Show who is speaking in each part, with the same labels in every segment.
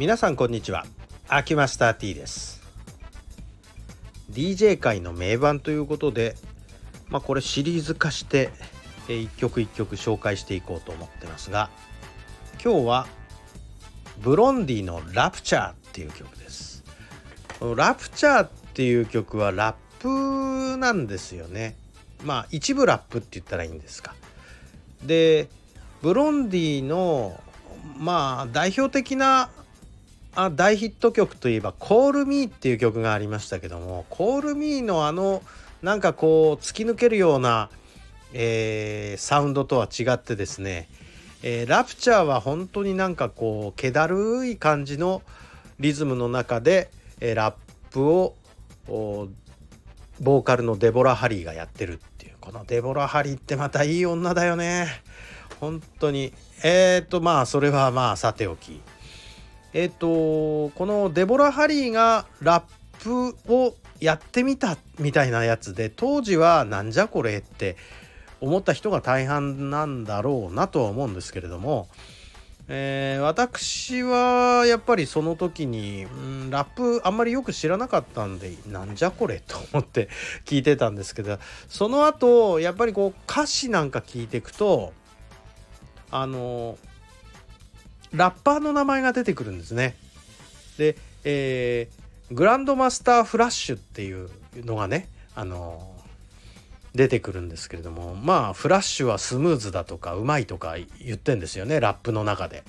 Speaker 1: 皆さんこんにちは。アキマスター T です。DJ 界の名盤ということでまあこれシリーズ化して一曲一曲紹介していこうと思ってますが今日はブロンディのラプチャーっていう曲です。ラプチャーっていう曲はラップなんですよね。まあ一部ラップって言ったらいいんですか。でブロンディのまあ代表的なあ大ヒット曲といえば「コールミーっていう曲がありましたけども「コールミーのあのなんかこう突き抜けるような、えー、サウンドとは違ってですね、えー、ラプチャーは本当になんかこう気だるい感じのリズムの中で、えー、ラップをボーカルのデボラ・ハリーがやってるっていうこのデボラ・ハリーってまたいい女だよね。本当に。えっ、ー、とまあそれはまあさておき。えっ、とこのデボラ・ハリーがラップをやってみたみたいなやつで当時はなんじゃこれって思った人が大半なんだろうなとは思うんですけれども、えー、私はやっぱりその時に、うん、ラップあんまりよく知らなかったんでなんじゃこれと思って聞いてたんですけどその後やっぱりこう歌詞なんか聞いていくとあのラッパーの名前が出てくるんですね。で、えー、グランドマスターフラッシュっていうのがね、あの出てくるんですけれどもまあフラッシュはスムーズだとかうまいとか言ってんですよねラップの中で。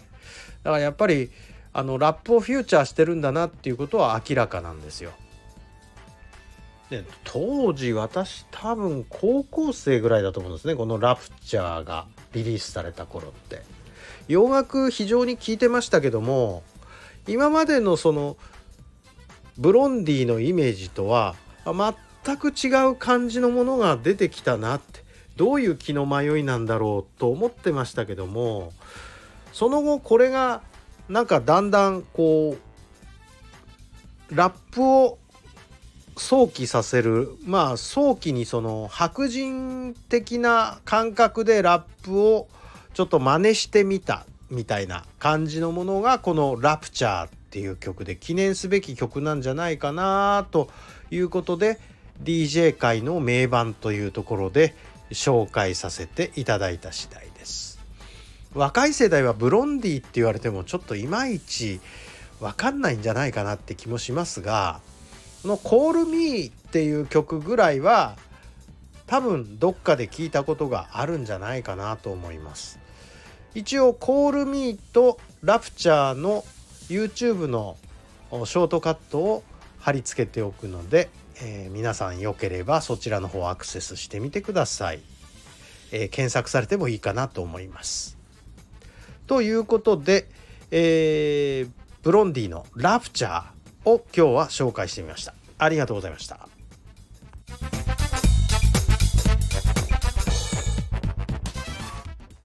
Speaker 1: だからやっぱりあのラップをフューチャーしてるんだなっていうことは明らかなんですよ。で当時私多分高校生ぐらいだと思うんですねこの「ラプチャー」がリリースされた頃って洋楽非常に聴いてましたけども今までのそのブロンディのイメージとは全く違う感じのものが出てきたなってどういう気の迷いなんだろうと思ってましたけどもその後これがなんかだんだんこうラップを想起させるまあ早期にその白人的な感覚でラップをちょっと真似してみたみたいな感じのものがこの「ラプチャー」っていう曲で記念すべき曲なんじゃないかなということで DJ 界の名盤というところで紹介させていただいた次第です。若い世代はブロンディって言われてもちょっといまいち分かんないんじゃないかなって気もしますがこの「Call Me」っていう曲ぐらいは多分どっかで聞いたことがあるんじゃないかなと思います一応「Call Me」と「ラプチャー」の YouTube のショートカットを貼り付けておくので、えー、皆さんよければそちらの方アクセスしてみてください、えー、検索されてもいいかなと思いますということで、えー、ブロンディの「ラプチャー」を今日は紹介してみました。ありがとうございました。